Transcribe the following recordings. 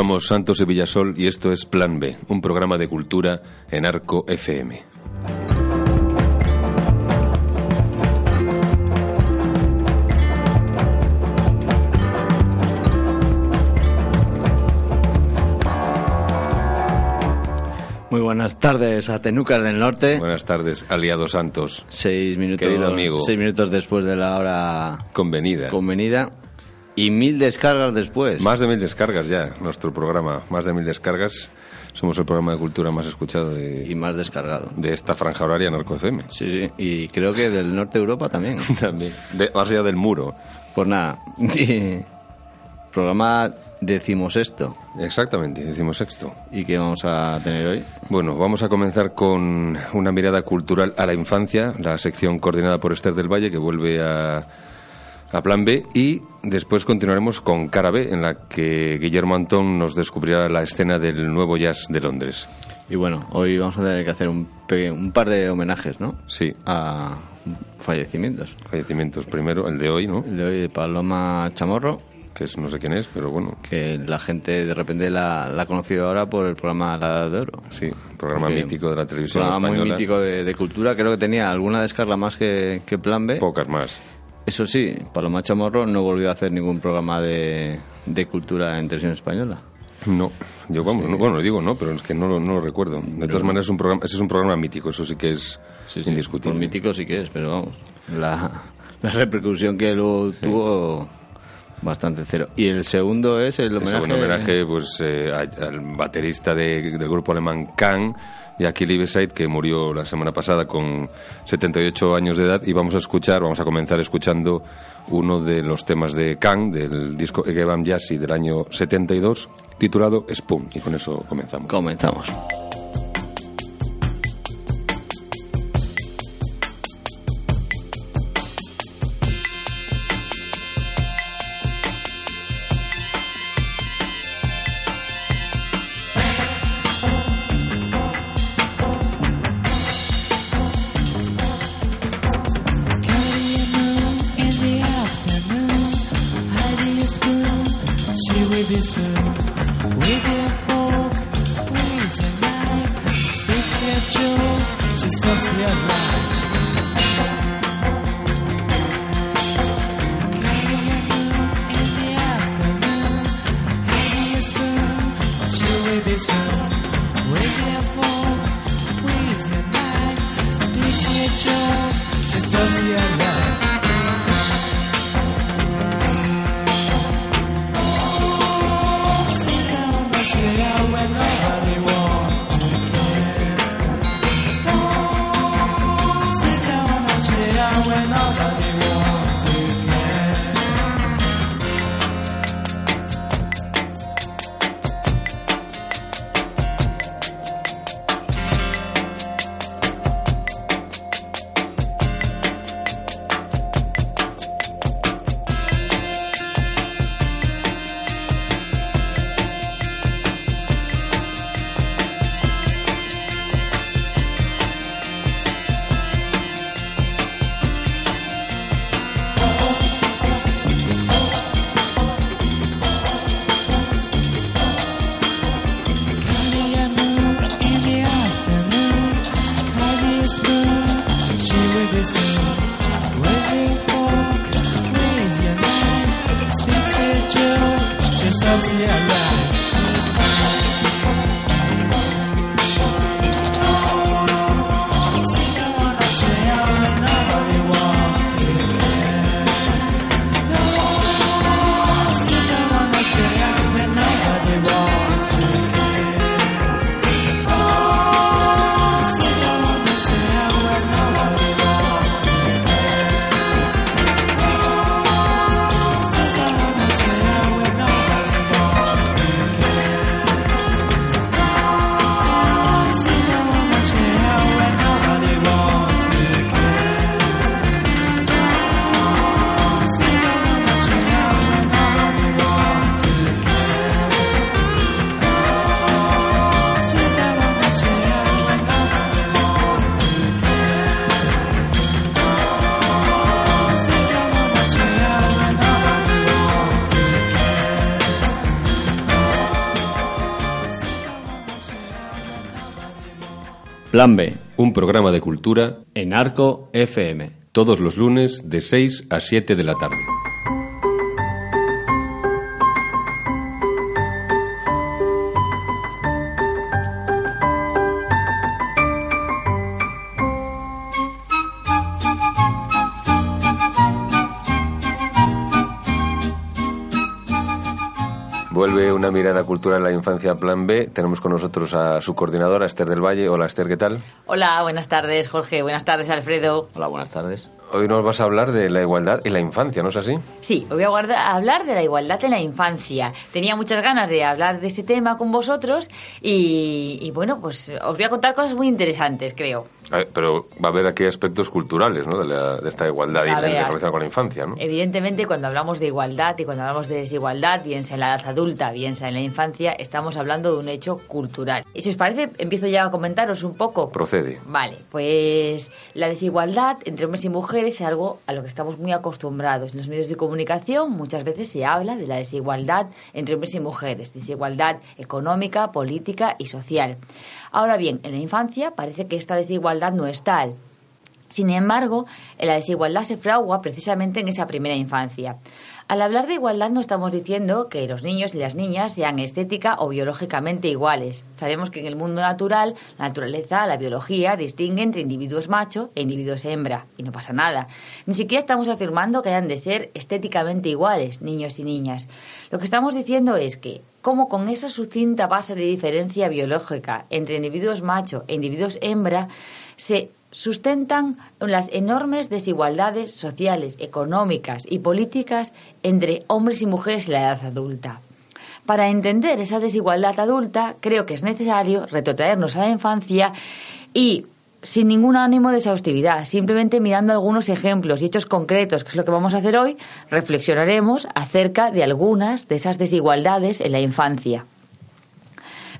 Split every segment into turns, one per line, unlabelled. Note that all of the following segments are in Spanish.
Somos Santos y Villasol y esto es Plan B, un programa de cultura en Arco FM.
Muy buenas tardes a Tenucas del Norte.
Buenas tardes, aliado Santos.
Seis minutos,
Querido amigo.
seis minutos después de la hora
Convenida.
convenida y mil descargas después.
Más de mil descargas ya, nuestro programa. Más de mil descargas. Somos el programa de cultura más escuchado
y
de,
más descargado.
de esta franja horaria en Arco FM.
Sí, sí. Y creo que del norte de Europa también.
También. De- más allá del muro.
Pues nada, programa decimosexto.
Exactamente, decimos sexto.
¿Y qué vamos a tener hoy?
Bueno, vamos a comenzar con una mirada cultural a la infancia, la sección coordinada por Esther del Valle, que vuelve a, a Plan B, y después continuaremos con Cara B, en la que Guillermo Antón nos descubrirá la escena del nuevo jazz de Londres.
Y bueno, hoy vamos a tener que hacer un, un par de homenajes, ¿no?
Sí,
A fallecimientos.
fallecimientos primero, el de hoy, ¿no?
El de hoy de Paloma Chamorro,
Que es, no sé quién es, pero bueno,
que la gente de repente la, la ha conocido ahora por el programa La Edad de Oro.
sí, programa
Porque
mítico de la televisión
programa muy
española.
mítico de, de cultura. Creo que tenía alguna descarga más que, que Plan B.
Pocas más.
Eso sí, Paloma Chamorro no volvió a hacer ningún programa de, de cultura en televisión española.
No, yo vamos, no, bueno, digo no, pero es que no, lo- no lo recuerdo. De todas maneras, es un programa, ese es un programa mítico, eso sí que es
Sí, sí,
indiscutible.
Por mítico sí que es, pero vamos, la, la repercusión que luego tuvo bastante cero. Y el segundo es el homenaje...
un homenaje pues, eh, al baterista de- del grupo alemán Kang, Jackie Liveside, que murió la semana pasada con 78 años de edad. Y vamos a escuchar, vamos a comenzar escuchando uno de los temas de Kang, del disco Egevam Jazzy del año 72, titulado Spoon. Y con eso comenzamos.
Comenzamos.
spoon, she will be soon waiting for me in the night. Speaks a joke, just loves me alive.
Plan B,
Un programa de cultura
en Arco FM.
todos los lunes de 6 a 7 de la tarde. Vuelve una mirada cultural en la infancia Plan B. Tenemos con nosotros a su coordinadora, Esther del Valle. Hola, Esther, ¿qué tal?
Hola, buenas tardes, Jorge. Buenas tardes, Alfredo.
Hola, buenas tardes.
Hoy nos vas a hablar de la igualdad y la infancia, ¿no es así?
Sí, hoy voy a guarda- a hablar de la igualdad en la infancia. Tenía muchas ganas de hablar de este tema con vosotros y, y bueno, pues os voy a contar cosas muy interesantes, creo.
A ver, pero va a haber aquí aspectos culturales, ¿no? De, la- de esta igualdad y
A
la
ver.
relación con la infancia, ¿no?
Evidentemente, cuando hablamos de igualdad y cuando hablamos de desigualdad, bien sea en la edad adulta, bien en la infancia, estamos hablando de un hecho cultural. Y si os parece, empiezo ya a comentaros un poco.
Procede.
Vale, pues la desigualdad entre hombres y mujeres es algo a lo que estamos muy acostumbrados. En los medios de comunicación muchas veces se habla de la desigualdad entre hombres y mujeres, desigualdad económica, política y social. Ahora bien, en la infancia parece que esta desigualdad no es tal. Sin embargo, la desigualdad se fragua precisamente en esa primera infancia. Al hablar de igualdad no estamos diciendo que los niños y las niñas sean estética o biológicamente iguales. Sabemos que en el mundo natural, la naturaleza, la biología distingue entre individuos macho e individuos hembra, y no pasa nada. Ni siquiera estamos afirmando que hayan de ser estéticamente iguales, niños y niñas. Lo que estamos diciendo es que, como con esa sucinta base de diferencia biológica entre individuos macho e individuos hembra, se sustentan las enormes desigualdades sociales, económicas y políticas entre hombres y mujeres en la edad adulta. Para entender esa desigualdad adulta, creo que es necesario retrotraernos a la infancia y sin ningún ánimo de exhaustividad, simplemente mirando algunos ejemplos y hechos concretos, que es lo que vamos a hacer hoy, reflexionaremos acerca de algunas de esas desigualdades en la infancia.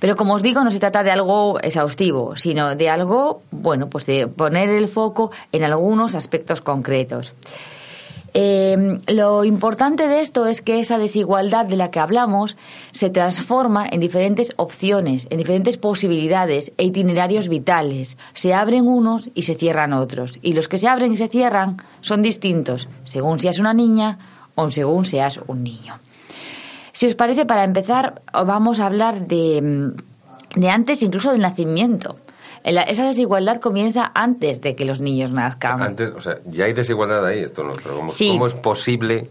Pero como os digo, no se trata de algo exhaustivo, sino de algo, bueno, pues de poner el foco en algunos aspectos concretos. Eh, lo importante de esto es que esa desigualdad de la que hablamos se transforma en diferentes opciones, en diferentes posibilidades e itinerarios vitales. Se abren unos y se cierran otros. Y los que se abren y se cierran son distintos, según seas una niña o según seas un niño. Si os parece, para empezar, vamos a hablar de, de antes incluso del nacimiento. La- Esa desigualdad comienza antes de que los niños nazcan.
Antes, o sea, ya hay desigualdad ahí, esto no, pero ¿cómo,
Sí.
cómo es posible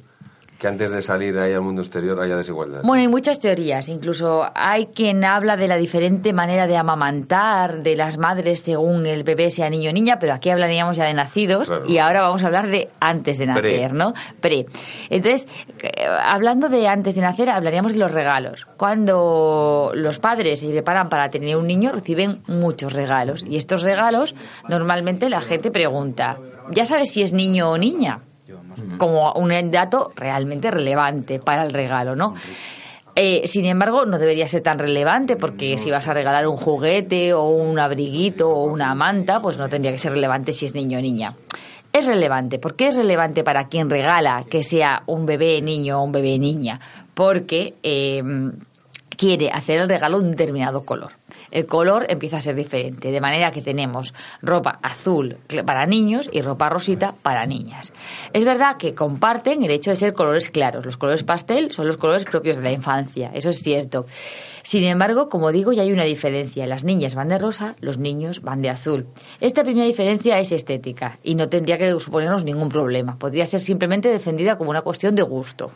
que antes de salir ahí al mundo exterior haya desigualdad?
Bueno, hay muchas teorías. Incluso hay quien habla de la diferente manera de amamantar de las madres según el bebé sea niño o niña, pero aquí hablaríamos ya de nacidos
Claro.
y ahora vamos a hablar de antes de nacer,
Pre.
¿no? Pre. Entonces, eh, hablando de antes de nacer, hablaríamos de los regalos. Cuando los padres se preparan para tener un niño, reciben muchos regalos. Y estos regalos, normalmente la gente pregunta, ¿ya sabes si es niño o niña? Como un dato realmente relevante para el regalo, ¿no? Eh, sin embargo, no debería ser tan relevante porque si vas a regalar un juguete o un abriguito o una manta, pues no tendría que ser relevante si es niño o niña. Es relevante. ¿Por qué es relevante para quien regala que sea un bebé niño o un bebé niña? Porque eh, quiere hacer el regalo de un determinado color. El color empieza a ser diferente, de manera que tenemos ropa azul para niños y ropa rosita para niñas. Es verdad que comparten el hecho de ser colores claros. Los colores pastel son los colores propios de la infancia, eso es cierto. Sin embargo, como digo, ya hay una diferencia. Las niñas van de rosa, los niños van de azul. Esta primera diferencia es estética y no tendría que suponernos ningún problema. Podría ser simplemente defendida como una cuestión de gusto.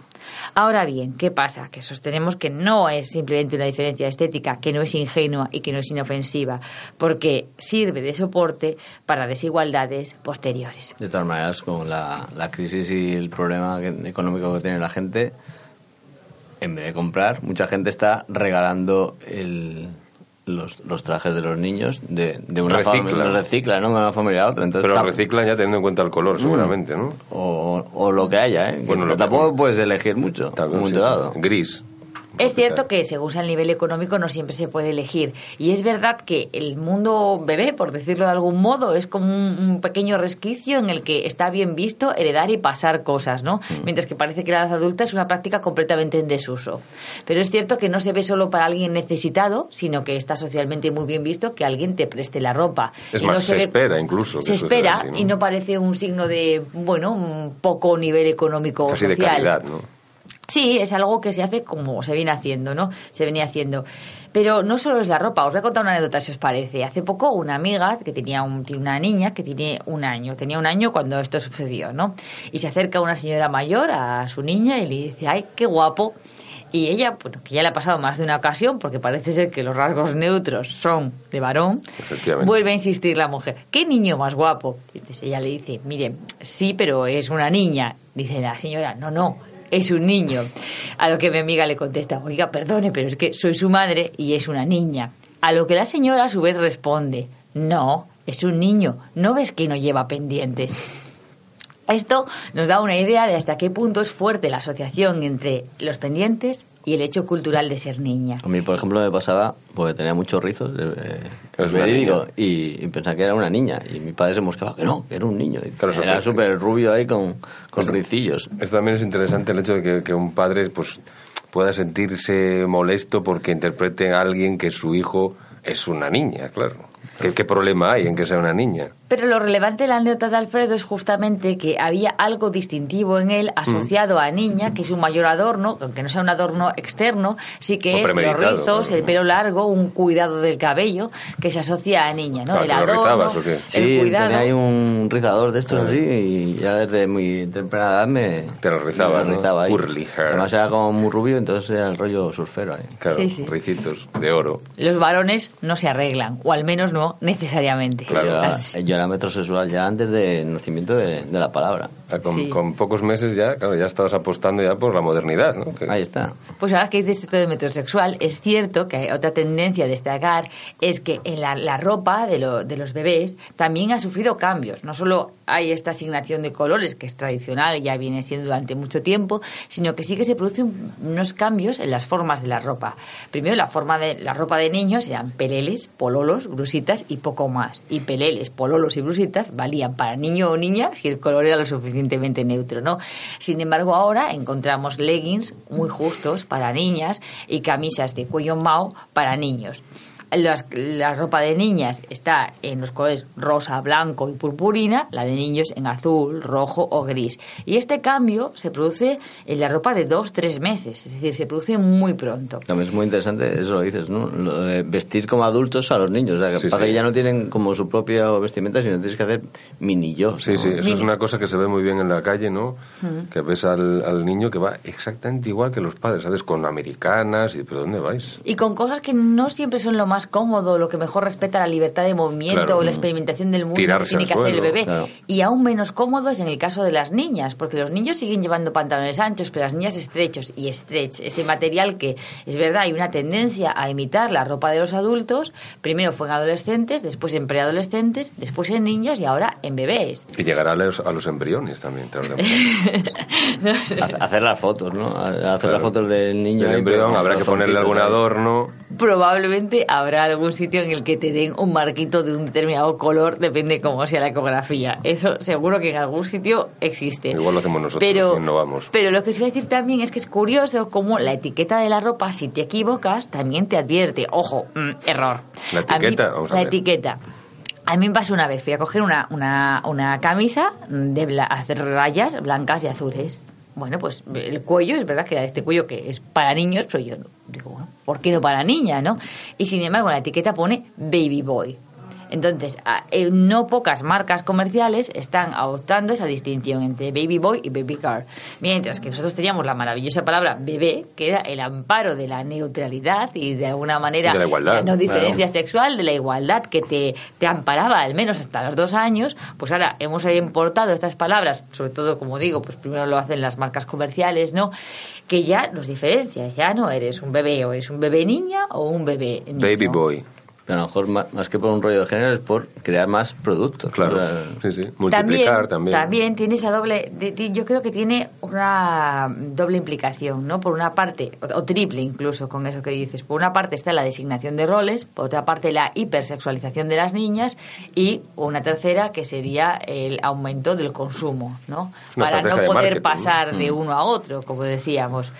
Ahora bien, ¿qué pasa? Que sostenemos que no es simplemente una diferencia estética, que no es ingenua y que no es inofensiva, porque sirve de soporte para desigualdades posteriores.
De todas maneras, con la, la crisis y el problema económico que tiene la gente, en vez de comprar, mucha gente está regalando el, los, los trajes de los niños de, de una
Recicla.
familia. Los recicla, ¿no? De una familia a otra. Entonces,
Pero
tam-
reciclan ya teniendo en cuenta el color, seguramente, ¿no?
o, o lo que haya, ¿eh? Que
Bueno, que-
tampoco puedes elegir mucho. Un
sí.
dado.
Gris.
Es cierto que según sea el nivel económico no siempre se puede elegir. Y es verdad que el mundo bebé, por decirlo de algún modo, es como un, un pequeño resquicio en el que está bien visto heredar y pasar cosas, ¿no? Mientras que parece que la edad adulta es una práctica completamente en desuso. Pero es cierto que no se ve solo para alguien necesitado, sino que está socialmente muy bien visto que alguien te preste la ropa.
Es
Y
más,
no
se
ve-
espera incluso que
Se espera
así, ¿no?
y no parece un signo de, bueno, un poco nivel económico
Casi de
social.
calidad, ¿no?
Sí, es algo que se hace como se viene haciendo, ¿no? Se venía haciendo. Pero no solo es la ropa, os voy a contar una anécdota si os parece. Hace poco una amiga que tenía un- una niña que tiene un año, tenía un año cuando esto sucedió, ¿no? Y se acerca una señora mayor a su niña y le dice, ay, qué guapo. Y ella, bueno, que ya le ha pasado más de una ocasión, porque parece ser que los rasgos neutros son de varón, vuelve a insistir la mujer, ¿qué niño más guapo? Y entonces ella le dice, mire, sí, pero es una niña. Dice la señora, no, no, es un niño. A lo que mi amiga le contesta, oiga, perdone, pero es que soy su madre y es una niña. A lo que la señora a su vez responde, no, es un niño, ¿no ves que no lleva pendientes? Esto nos da una idea de hasta qué punto es fuerte la asociación entre los pendientes y el hecho cultural de ser niña.
A mí, por ejemplo, me pasaba, porque tenía muchos rizos, eh,
Es
verídico, y, y pensaba que era una niña. Y mi padre se mosqueaba que no, que era un niño. Y
Claro,
era súper rubio ahí con, con ricillos.
Esto también es interesante el hecho de que, que un padre pues pueda sentirse molesto porque interprete a alguien que su hijo es una niña, claro. ¿Qué, qué problema hay en que sea una niña?
Pero lo relevante de la anécdota de Alfredo es justamente que había algo distintivo en él asociado a niña, que es un mayor adorno, aunque no sea un adorno externo, sí
O
que es los rizos, el pelo largo, un cuidado del cabello que se asocia a niña, ¿no?
Claro,
el
¿te lo
adorno,
rizabas o qué?
el
Sí,
cuidado.
tenía ahí un rizador de estos
Claro.
así y ya desde muy temprana edad me...
Te lo rizaba,
me
¿no?
rizaba ahí.
Curly hair.
Además era como muy rubio, entonces era el rollo surfero ahí.
Claro,
Sí, sí.
ricitos de oro.
Los varones no se arreglan, o al menos no necesariamente.
Claro.
Yo era metrosexual ya antes del nacimiento de, de la palabra.
Con,
Sí.
con pocos meses ya, claro, ya estabas apostando ya por la modernidad, ¿no? Que-
Ahí está.
Pues ahora que dices esto de metrosexual, es cierto que hay otra tendencia a destacar es que en la, la ropa de, lo- de los bebés también ha sufrido cambios. No solo hay esta asignación de colores, que es tradicional y ya viene siendo durante mucho tiempo, sino que sí que se producen unos cambios en las formas de la ropa. Primero, la forma de la ropa de niños eran peleles, pololos, brusitas y poco más. Y peleles, pololos y brusitas valían para niño o niña si el color era lo suficientemente neutro, ¿no? Sin embargo, ahora encontramos leggings muy justos para niñas y camisas de cuello mao para niños. Las- la ropa de niñas está en los colores rosa, blanco y purpurina, la de niños en azul, rojo o gris. Y este cambio se produce en la ropa de dos, tres meses, es decir, se produce muy pronto.
También es muy interesante, eso lo dices, ¿no? Lo de vestir como adultos a los niños. O sea, que
Sí,
para
sí.
que ya no tienen como su propia vestimenta, sino tienes que hacer mini yo.
Sí, sí, eso es una cosa que se ve muy bien en la calle, ¿no? Que ves al, al niño que va exactamente igual que los padres, ¿sabes? Con americanas y ¿pero dónde vais?
Y con cosas que no siempre son lo más cómodo, lo que mejor respeta la libertad de movimiento
Claro.
o la experimentación del mundo que tiene que hacer el
suelo,
bebé.
claro.
Y aún menos cómodo es en el caso de las niñas, porque los niños siguen llevando pantalones anchos, pero las niñas estrechos y stretch, ese material que es verdad, hay una tendencia a imitar la ropa de los adultos, primero fue en adolescentes, después en preadolescentes, después en niños y ahora en bebés.
Y llegará a los, a los embriones también, te lo
Ha- Hacer las fotos, ¿no? Ha- Hacer
Claro.
las fotos del niño.
El embrión habrá que ponerle algún adorno
probablemente habrá algún sitio en el que te den un marquito de un determinado color, depende cómo sea la ecografía. Eso seguro que en algún sitio existe.
Igual lo hacemos nosotros
pero,
y innovamos.
Pero lo que os iba a decir también es que es curioso cómo la etiqueta de la ropa, si te equivocas, también te advierte. Ojo, mm, error.
La
mí-
etiqueta, vamos a
la
ver.
etiqueta. A mí me pasó una vez, fui a coger una, una, una camisa de bla- hacer rayas blancas y azules. Bueno, pues el cuello, es verdad que este cuello que es para niños, pero yo digo, bueno, ¿por qué no para niña, no? Y sin embargo, la etiqueta pone baby boy. Entonces, eh, no pocas marcas comerciales están adoptando esa distinción entre baby boy y baby car. Mientras que nosotros teníamos la maravillosa palabra bebé, que era el amparo de la neutralidad y de alguna manera
de la igualdad,
no diferencia
claro.
sexual, de la igualdad que te, te amparaba al menos hasta los dos años, pues ahora hemos importado estas palabras, sobre todo, como digo, pues primero lo hacen las marcas comerciales, ¿no? Que ya nos diferencia, ya no eres un bebé o eres un bebé niña o un bebé niño.
Baby boy.
Pero a lo mejor más que por un rollo de género es por crear más productos.
Claro. Sí, sí. Multiplicar también.
también tiene esa doble de- de- yo creo que tiene una doble implicación no por una parte o, o triple incluso con eso que dices por una parte está la designación de roles por otra parte la hipersexualización de las niñas y una tercera que sería el aumento del consumo no para no poder pasar de
Mm.
uno a otro como decíamos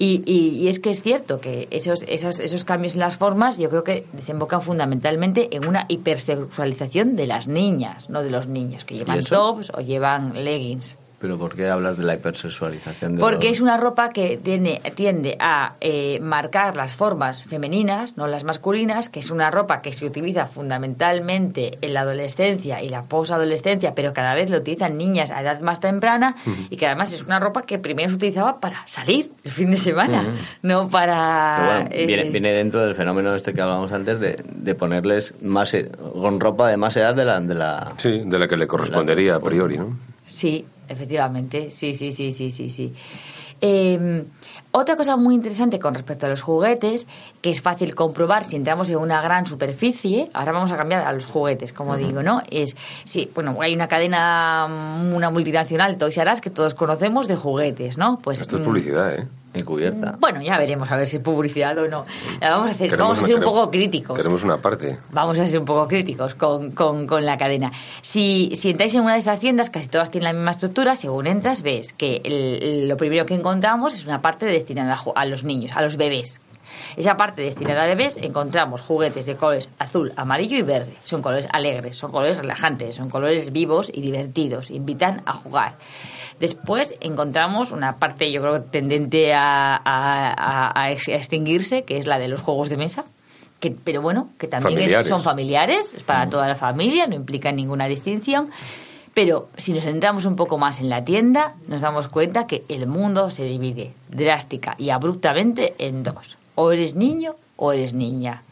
y, y- y es que es cierto que esos, esos, esos cambios en las formas yo creo que desembocan fundamentalmente en una hipersexualización de las niñas, no de los niños, que llevan tops o llevan leggings.
Pero ¿por qué hablas de la hipersexualización? De
Porque
los-
es una ropa que tiene, tiende a eh, marcar las formas femeninas, no las masculinas, que es una ropa que se utiliza fundamentalmente en la adolescencia y la posadolescencia, pero cada vez lo utilizan niñas a edad más temprana y que además es una ropa que primero se utilizaba para salir el fin de semana, no para... Eh,
viene, viene dentro del fenómeno este que hablábamos antes de, de ponerles más e- con ropa de más edad de la, de la
Sí, de la que le correspondería a priori, ¿no?
Sí, efectivamente, sí, sí, sí, sí, sí, sí. Eh, otra cosa muy interesante con respecto a los juguetes, que es fácil comprobar si entramos en una gran superficie, ahora vamos a cambiar a los juguetes, como digo, ¿no? Es, sí, bueno, hay una cadena, mm, una multinacional, Toys R Us, que todos conocemos de juguetes, ¿no? Pues
Esto es
mm,
publicidad, ¿eh?
Encubierta.
Bueno, ya veremos a ver si es publicidad o no. Vamos a, hacer,
Queremos
vamos a
una-
ser un poco críticos
Queremos una parte.
vamos a ser un poco críticos con, con- con la cadena. Si, si entráis en una de estas tiendas, casi todas tienen la misma estructura, según entras ves que el- lo primero que encontramos es una parte destinada a los niños, a los bebés. Esa parte destinada a bebés encontramos juguetes de colores azul, amarillo y verde. Son colores alegres, son colores relajantes, son colores vivos y divertidos. Invitan a jugar. Después encontramos una parte, yo creo, tendente a, a- a- a ex- a extinguirse, que es la de los juegos de mesa. Que, pero bueno, que también es- son familiares, es para toda la familia, no implica ninguna distinción. Pero si nos centramos un poco más en la tienda, nos damos cuenta que el mundo se divide drástica y abruptamente en dos. O eres niño o eres niña.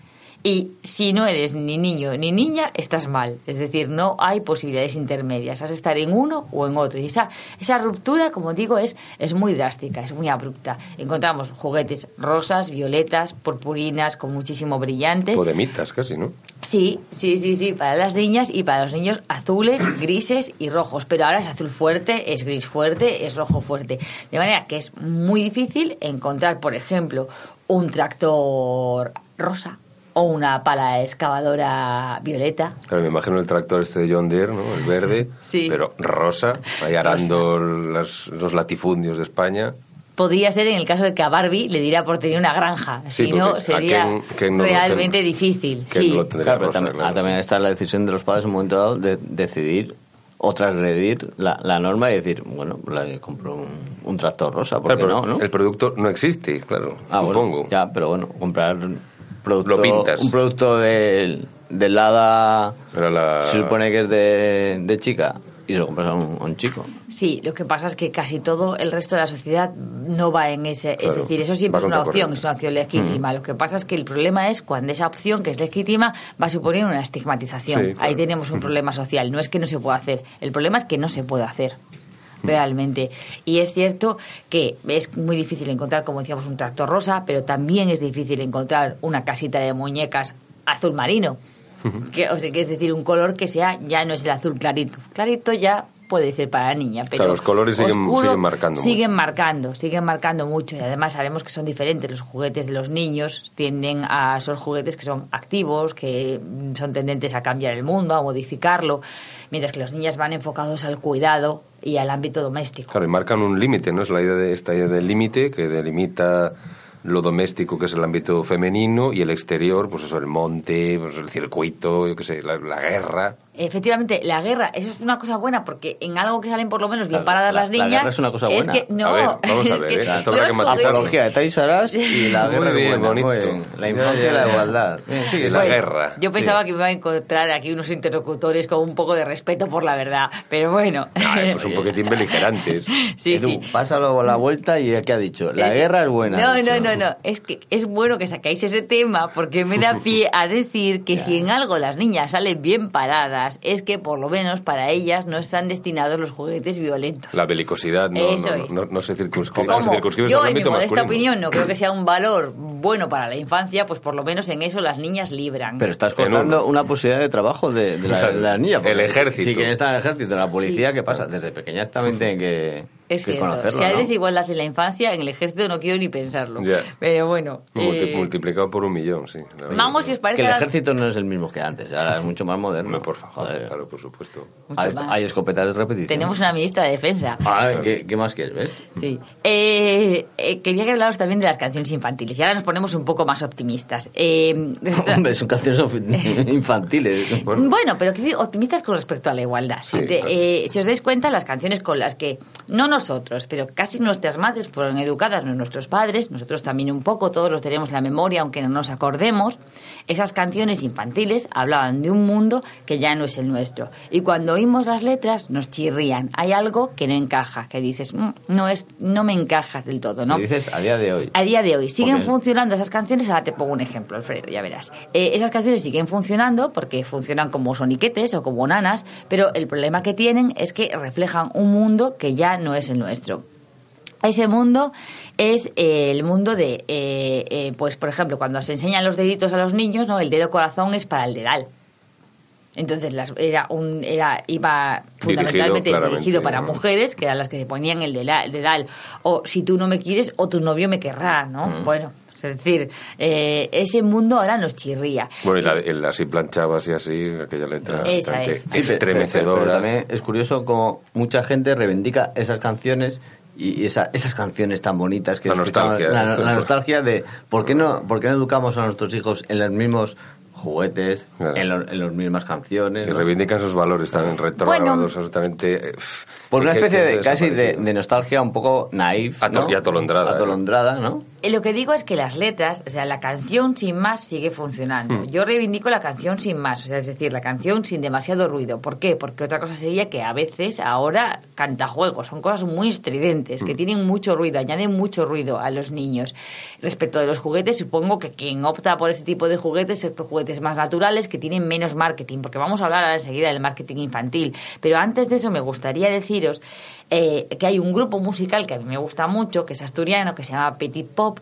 Y si no eres ni niño ni niña, estás mal. Es decir, no hay posibilidades intermedias. Has de estar en uno o en otro. Y esa, esa ruptura, como digo, es, es muy drástica, es muy abrupta. Encontramos juguetes rosas, violetas, purpurinas, con muchísimo brillante.
Podemitas casi, ¿no?
Sí, sí, sí, sí, para las niñas y para los niños azules, grises y rojos. Pero ahora es azul fuerte, es gris fuerte, es rojo fuerte. De manera que es muy difícil encontrar, por ejemplo, un tractor rosa o una pala excavadora violeta.
Claro, me imagino el tractor este de John Deere, ¿no? El verde,
Sí.
pero rosa, ahí arando las- los latifundios de España.
Podría ser en el caso de que a Barbie le diera por tener una granja.
Sí,
si no, sería
Ken- Ken no
realmente difícil.
Ken
sí.
lo tendría
Claro,
rosa,
también,
claro.
ah, también está la decisión de los padres en un momento dado de decidir o transgredir la, la norma y decir, bueno, la que compro un, un tractor rosa, ¿por
Claro,
qué
pero
no? no?
El producto no existe, claro,
Ah, bueno,
supongo.
ya, pero bueno, comprar producto,
Lo pintas.
un producto del del hada
Era la-
se supone que es de, de chica y se lo compras a un, a un chico.
Sí, lo que pasa es que casi todo el resto de la sociedad no va en ese. es decir, eso siempre es una opción, es una opción legítima. Lo que pasa es que el problema es cuando esa opción que es legítima va a suponer una estigmatización.
Sí, claro.
Ahí tenemos un problema social. No es que no se pueda hacer, el problema es que no se puede hacer. Realmente. Y es cierto que es muy difícil encontrar, como decíamos, un tractor rosa, pero también es difícil encontrar una casita de muñecas azul marino. Que, o sea, que es decir, un color que sea ya no es el azul clarito. Clarito ya puede ser para la niña. Pero
Claro, los colores siguen- siguen marcando
Siguen marcando, siguen marcando mucho. Y además sabemos que son diferentes. Los juguetes de los niños tienden a ser juguetes que son activos, que son tendentes a cambiar el mundo, a modificarlo, mientras que los niñas van enfocados al cuidado y al ámbito doméstico.
Claro, y marcan un límite, ¿no? Es la idea de esta idea del límite que delimita lo doméstico, que es el ámbito femenino, y el exterior, pues eso, el monte, pues el circuito, yo qué sé, la, la guerra.
Efectivamente, la guerra, eso es una cosa buena porque en algo que salen por lo menos bien
La-
paradas
la-
las
la
niñas.
guerra es una cosa buena.
que no,
A ver, vamos a
es
ver,
que
¿eh? Esto habrá que
Apología de Thais Arás y la
Muy
guerra
bien,
es buena, muy
bonito.
bien. La infancia y la igualdad. Bien, sigue,
La
sigue.
guerra.
Yo pensaba
Sí.
que me iba a encontrar aquí unos interlocutores con un poco de respeto por la verdad, pero bueno.
Ay, pues un poquitín beligerantes.
sí,
Edu,
sí.
pásalo la vuelta y ¿qué ha dicho? La
Es-
guerra es buena.
No, no, no, no. Es que es bueno que sacáis ese tema porque me da pie a decir que si en algo las niñas salen bien paradas, es que por lo menos para ellas no están destinados los juguetes violentos.
La belicosidad no,
Eso
no,
es.
no, no se circunscribe, no circunscribe
yo, en mi modesta opinión, no creo que sea un valor bueno para la infancia, pues por lo menos en eso las niñas libran.
Pero estás cortando una posibilidad de trabajo de, de la, de la niña.
El ejército.
Si quieren estar en el ejército, la policía, ¿qué pasa? Desde pequeñas también tienen que,
Es
que
cierto. si hay
¿no?
desigualdad en la infancia, en el ejército no quiero ni pensarlo. Pero bueno.
Multi-
eh,
multiplicado por un millón, sí.
vamos,
que
si os parece.
Que el ejército no es el mismo que antes, ahora es mucho más moderno.
Por favor,
Joder.
claro, por supuesto.
Hay, hay escopetas de repetición.
Tenemos una ministra de defensa.
Ah, ¿qué, qué más quieres, ves?
Sí. Eh, eh, quería que hablaros también de las canciones infantiles. Y ahora nos ponemos un poco más optimistas. Eh,
Hombre, son canciones infantiles.
Bueno, pero optimistas con respecto a la igualdad.
Sí,
De-
claro.
si os dais cuenta, las canciones con las que, no nosotros, pero casi nuestras madres fueron educadas, nuestros padres, nosotros también un poco, todos los tenemos en la memoria, aunque no nos acordemos, esas canciones infantiles hablaban de un mundo que ya no es el nuestro. Y cuando oímos las letras, nos chirrían. Hay algo que no encaja, que dices, "Mm, no, es, no me encaja del todo, ¿no?
Dices a día de hoy.
A día de hoy siguen funcionando esas canciones. Ahora te pongo un ejemplo, Alfredo, ya verás. Eh, esas canciones siguen funcionando porque funcionan como soniquetes o como nanas, pero el problema que tienen es que reflejan un mundo que ya no es el nuestro. Ese mundo es eh, el mundo de, eh, eh, pues por ejemplo, cuando se enseñan los deditos a los niños, no, el dedo corazón es para el dedal. Entonces las, era un, era, iba fundamentalmente dirigido para
¿no?
mujeres, que eran las que se ponían el dela- el dedal, o si tú no me quieres, o tu novio me querrá, ¿no?
Mm.
Bueno, es decir, eh, ese mundo ahora nos chirría.
Bueno, y la, el así planchabas y así, aquella letra
Esa es.
Sí, pero-
estremecedora.
Pero, pero también es curioso como mucha gente reivindica esas canciones y esa- esas canciones tan bonitas que
La nostalgia,
la, nostalgia de por qué no por qué no educamos a nuestros hijos en los mismos juguetes
Claro.
en, lo- en las mismas canciones
Y
¿no?
reivindican esos valores también retrógrados,
Bueno.
absolutamente... eh,
por una especie de casi de, nostalgia un poco naif
Ato-
¿no?
y atolondrada, ¿eh?
atolondrada ¿no?
Lo que digo es que las letras, o sea, la canción sin más sigue funcionando.
Hmm.
Yo reivindico la canción sin más, o sea, es decir, la canción sin demasiado ruido. ¿Por qué? Porque otra cosa sería que a veces ahora canta juegos, son cosas muy estridentes,
Hmm.
que tienen mucho ruido, añaden mucho ruido a los niños. Respecto de los juguetes, supongo que quien opta por ese tipo de juguetes es por juguetes más naturales que tienen menos marketing, porque vamos a hablar ahora enseguida del marketing infantil. Pero antes de eso me gustaría deciros eh, que hay un grupo musical que a mí me gusta mucho, que es asturiano, que se llama Petit Pop,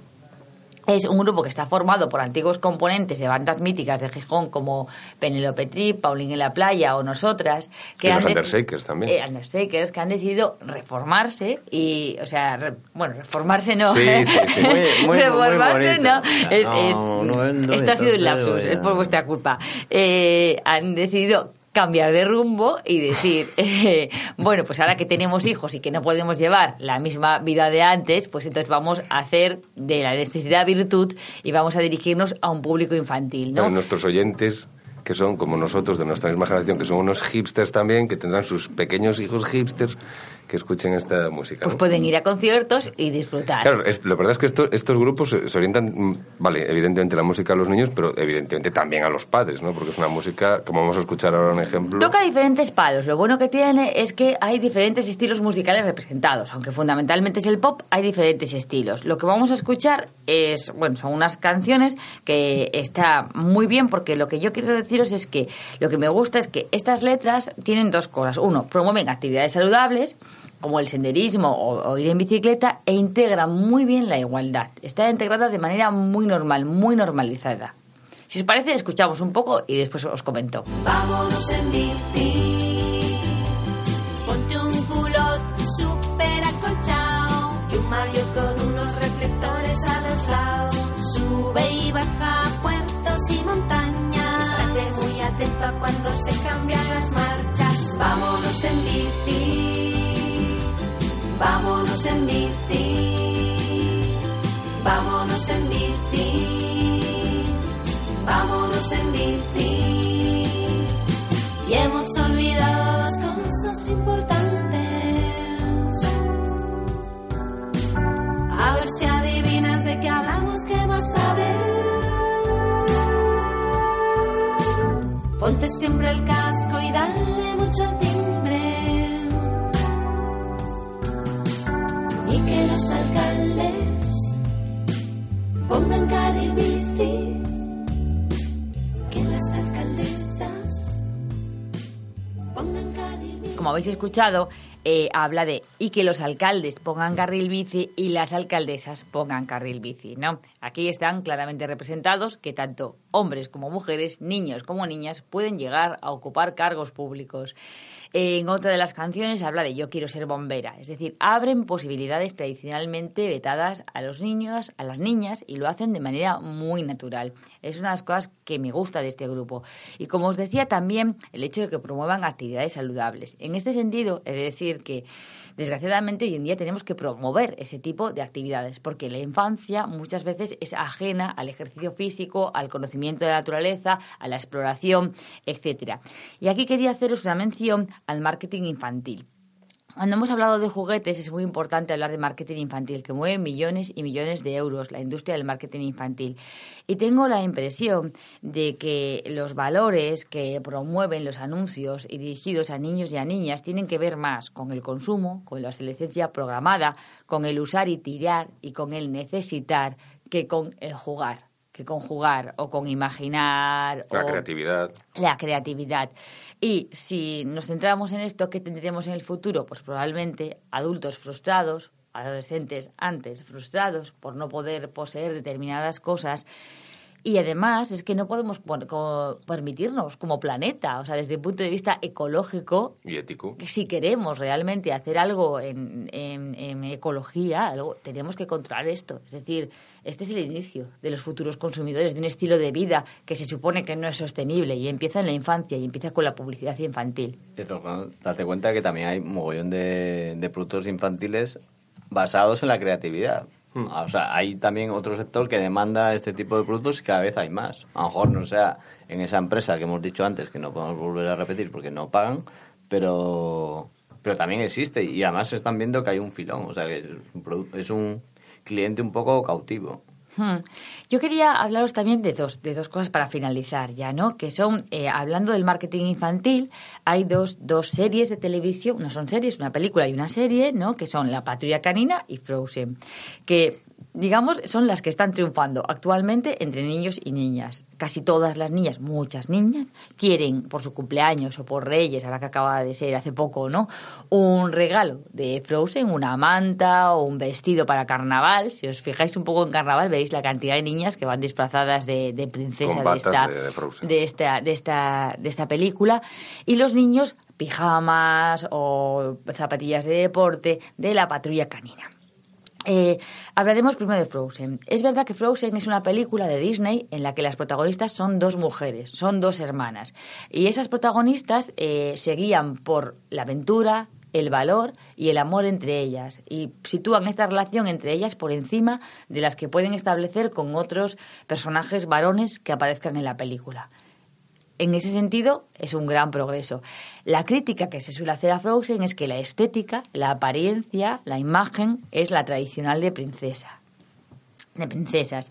es un grupo que está formado por antiguos componentes de bandas míticas de Gijón como Penelope Trip, Paulín en la Playa o nosotras. Que
Y los
han
Undershakers también.
Eh, Undershakers, que han decidido reformarse y, o sea, re- bueno, reformarse no.
Sí, sí, sí.
Muy- muy-
reformarse no. Es-
No,
es-
no vendo,
esto ha sido un lapsus, es por vuestra culpa. Eh, han decidido cambiar de rumbo y decir, eh, bueno, pues ahora que tenemos hijos y que no podemos llevar la misma vida de antes, pues entonces vamos a hacer de la necesidad virtud y vamos a dirigirnos a un público infantil, ¿no?
Nuestros oyentes, que son como nosotros, de nuestra misma generación, que son unos hipsters también, que tendrán sus pequeños hijos hipsters que escuchen esta música.
Pues
¿no?
pueden ir a conciertos y disfrutar.
Claro, es- la verdad es que esto- estos grupos se, se orientan, mm, vale, evidentemente la música a los niños, pero evidentemente también a los padres, ¿no? Porque es una música, como vamos a escuchar ahora un ejemplo.
Toca diferentes palos. Lo bueno que tiene es que hay diferentes estilos musicales representados. Aunque fundamentalmente es el pop, hay diferentes estilos. Lo que vamos a escuchar es, bueno, son unas canciones que está muy bien porque lo que yo quiero deciros es que lo que me gusta es que estas letras tienen dos cosas. Uno, promueven actividades saludables como el senderismo o, ir en bicicleta e integran muy bien la igualdad. Está integrada de manera muy normal, muy normalizada. Si os parece, escuchamos un poco y después os comento.
Vámonos en. A ver si adivinas de qué hablamos, que vas a ver. Ponte siempre el casco y dale mucho al timbre. Y que los alcaldes pongan cara y bici. Que las alcaldesas pongan
como habéis escuchado, eh, habla de y que los alcaldes pongan carril bici y las alcaldesas pongan carril bici, ¿no? Aquí están claramente representados que tanto hombres como mujeres, niños como niñas pueden llegar a ocupar cargos públicos. En otra de las canciones habla de yo quiero ser bombera, es decir, abren posibilidades tradicionalmente vetadas a los niños, a las niñas y lo hacen de manera muy natural. Es una de las cosas que me gusta de este grupo. Y como os decía también, el hecho de que promuevan actividades saludables. En este sentido, de decir que desgraciadamente hoy en día tenemos que promover ese tipo de actividades, porque la infancia muchas veces es ajena al ejercicio físico, al conocimiento de la naturaleza, a la exploración, etcétera. Y aquí quería haceros una mención al marketing infantil. Cuando hemos hablado de juguetes es muy importante hablar de marketing infantil, que mueve millones y millones de euros la industria del marketing infantil. Y tengo la impresión de que los valores que promueven los anuncios y dirigidos a niños y a niñas tienen que ver más con el consumo, con la obsolescencia programada, con el usar y tirar y con el necesitar que con el jugar que con jugar o con imaginar
La
o
creatividad.
la creatividad. Y si nos centramos en esto, ¿qué tendremos en el futuro? Pues probablemente adultos frustrados, adolescentes antes frustrados por no poder poseer determinadas cosas. Y además es que no podemos permitirnos como planeta, o sea, desde el punto de vista ecológico,
Y ético.
que si queremos realmente hacer algo en, en- en ecología, algo, tenemos que controlar esto. Es decir, este es el inicio de los futuros consumidores, de un estilo de vida que se supone que no es sostenible y empieza en la infancia y empieza con la publicidad infantil.
De todas formas, date cuenta que también hay mogollón de, de productos infantiles basados en la creatividad. Ah, O sea, hay también otro sector que demanda este tipo de productos y cada vez hay más. A lo mejor no sea en esa empresa que hemos dicho antes, que no podemos volver a repetir porque no pagan, pero, pero también existe y además están viendo que hay un filón. O sea, que es un, es un cliente un poco cautivo.
Hmm. Yo quería hablaros también de dos, de dos cosas para finalizar ya, ¿no? Que son, eh, hablando del marketing infantil, hay dos, dos series de televisión, no son series, una película y una serie, ¿no? Que son La Patrulla Canina y Frozen, que digamos son las que están triunfando actualmente entre niños y niñas. Casi todas las niñas, muchas niñas, quieren por su cumpleaños o por Reyes, ahora que acaba de ser hace poco, ¿no? Un regalo de Frozen, una manta o un vestido para carnaval. Si os fijáis un poco en carnaval, veréis la cantidad de niñas que van disfrazadas de, de princesa de esta,
de- de
esta, de esta, de esta película. Y los niños, pijamas o zapatillas de deporte de la patrulla canina. Eh, hablaremos primero de Frozen. Es verdad que Frozen es una película de Disney en la que las protagonistas son dos mujeres, son dos hermanas. Y esas protagonistas eh, se guían por la aventura, el valor y el amor entre ellas. Y sitúan esta relación entre ellas por encima de las que pueden establecer con otros personajes varones que aparezcan en la película. En ese sentido, es un gran progreso. La crítica que se suele hacer a Frozen es que la estética, la apariencia, la imagen es la tradicional de princesa, de princesas.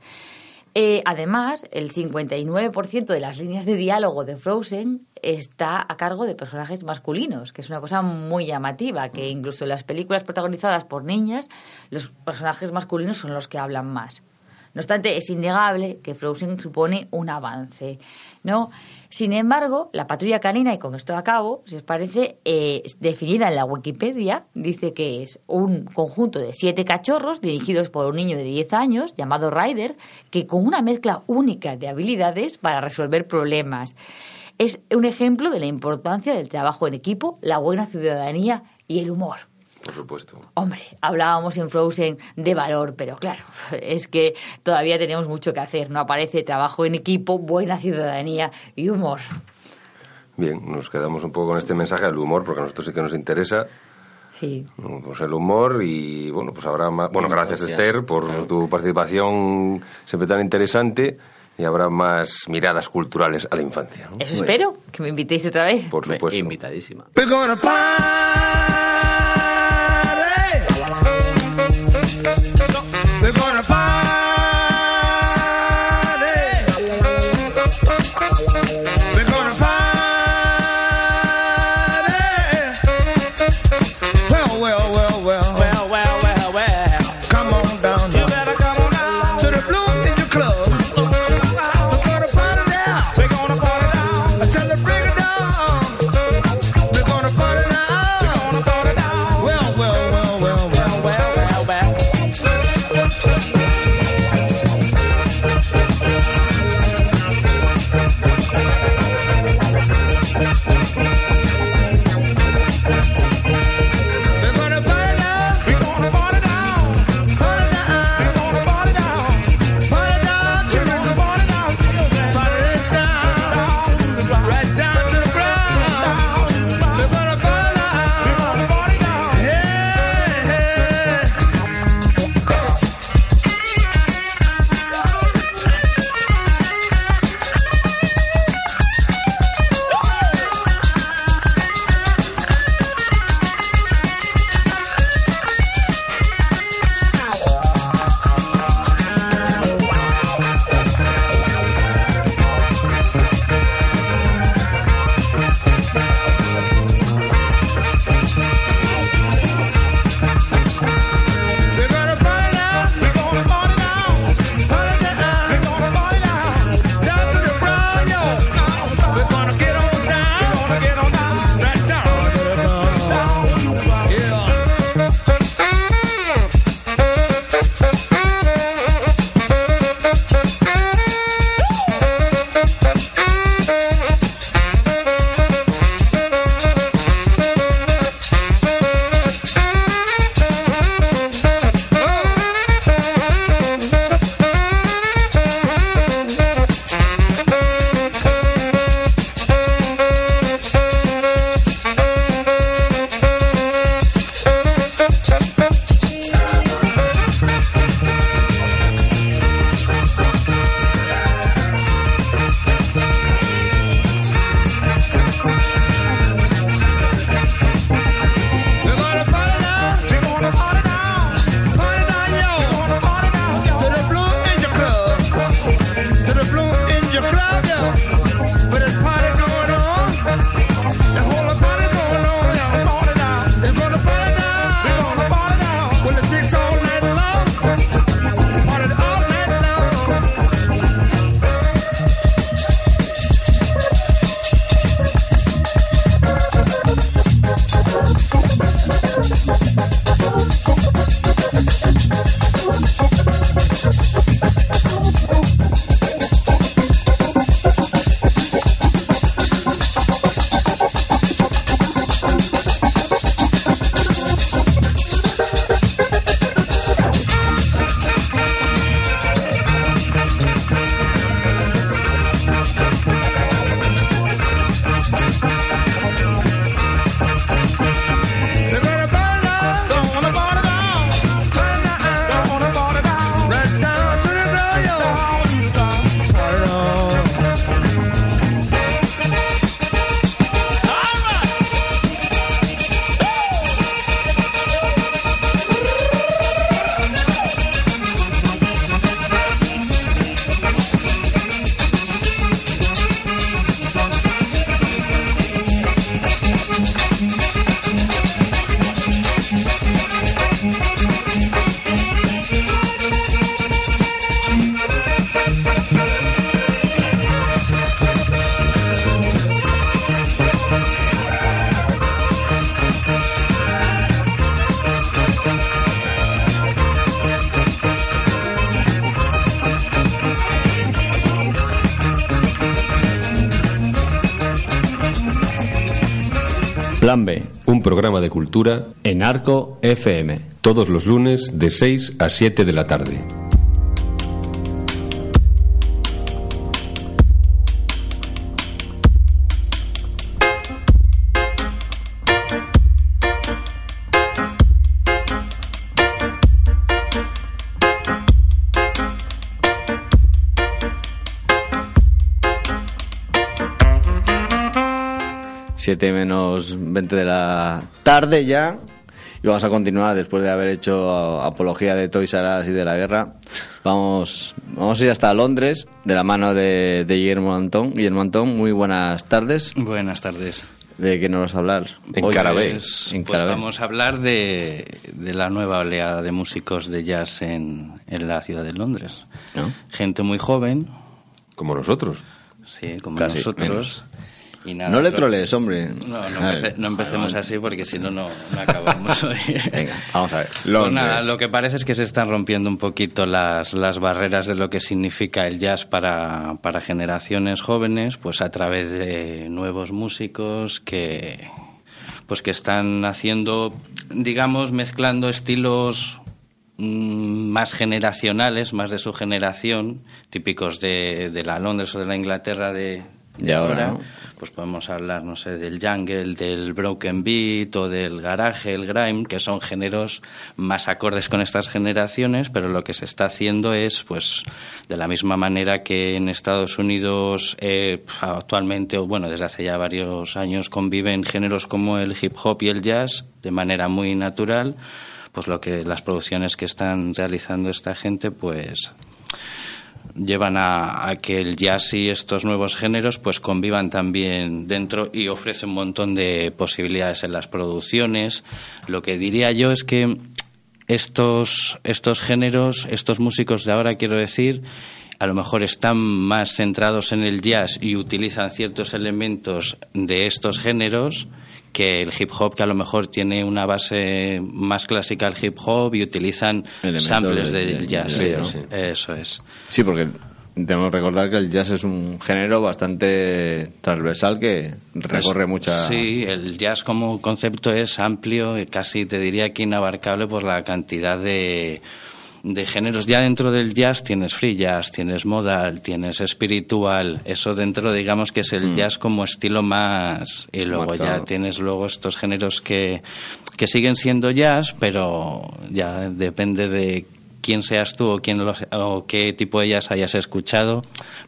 Eh, además, el 59% de las líneas de diálogo de Frozen está a cargo de personajes masculinos, que es una cosa muy llamativa, que incluso en las películas protagonizadas por niñas, los personajes masculinos son los que hablan más. No obstante, es innegable que Frozen supone un avance, ¿no? Sin embargo, la patrulla canina, y con esto acabo, si os parece, eh, es definida en la Wikipedia, dice que es un conjunto de siete cachorros dirigidos por un niño de 10 años llamado Ryder, que con una mezcla única de habilidades para resolver problemas. Es un ejemplo de la importancia del trabajo en equipo, la buena ciudadanía y el humor.
Por supuesto.
Hombre, hablábamos en Frozen de valor, pero claro, es que todavía tenemos mucho que hacer. No aparece trabajo en equipo, buena ciudadanía y humor.
Bien, nos quedamos un poco con este mensaje del humor, porque a nosotros sí que nos interesa.
Sí.
Pues el humor y bueno, pues habrá más. Bueno, gracias. Esther por tu participación siempre tan interesante y habrá más miradas culturales a la infancia. ¿no?
Eso espero, que me invitéis otra vez.
Por supuesto.
Invitadísima.
Un programa de cultura
en Arco FM.
todos los lunes de 6 a 7 de la tarde.
Siete menos 20 de la tarde ya. Y vamos a continuar después de haber hecho apología de Toys R Us y de la guerra. Vamos, vamos a ir hasta Londres de la mano de, de Guillermo Antón. Guillermo Antón, muy buenas tardes.
Buenas tardes.
¿De qué nos vas a hablar?
En
Hoy
Carabé.
Pues,
En
pues
Carabé.
vamos a hablar de, de la nueva oleada de músicos de jazz en, en la ciudad de Londres.
¿No?
Gente muy joven,
Como nosotros.
sí, como
Casi,
nosotros.
menos.
Y nada,
No le troles, hombre.
No, no, empece- empecemos así porque si no, no acabamos hoy.
Venga, vamos a ver.
Pues nada, lo que parece es que se están rompiendo un poquito las, las barreras de lo que significa el jazz para, para generaciones jóvenes, pues a través de nuevos músicos que pues que están haciendo, digamos, mezclando estilos mm, más generacionales, más de su generación, típicos de, de la Londres o de la Inglaterra de,
De ahora, ¿no?
pues podemos hablar, no sé, del jungle, del broken beat o del garage, el grime, que son géneros más acordes con estas generaciones, pero lo que se está haciendo es, pues, de la misma manera que en Estados Unidos eh, actualmente, o bueno, desde hace ya varios años conviven géneros como el hip hop y el jazz de manera muy natural, pues lo que las producciones que están realizando esta gente, pues llevan a, que el jazz y estos nuevos géneros pues convivan también dentro y ofrece un montón de posibilidades en las producciones. Lo que diría yo es que estos, estos géneros, estos músicos de ahora, quiero decir, a lo mejor están más centrados en el jazz y utilizan ciertos elementos de estos géneros que el hip hop, que a lo mejor tiene una base más clásica al hip hop y utilizan
Elementos
samples
del-
jazz.
jazz,
¿no?
¿no?
Sí.
Eso es.
Sí, porque debemos recordar que el jazz es un género bastante transversal que recorre mucha...
Sí, el jazz como concepto es amplio, y casi te diría que inabarcable por la cantidad de, de géneros. Ya dentro del jazz tienes free jazz, tienes modal, tienes espiritual. Eso dentro, digamos que es el jazz como estilo más. Y luego
Marcado.
ya tienes luego estos géneros que, que siguen siendo jazz, pero ya depende de quién seas tú o, quién lo- o qué tipo de jazz hayas escuchado,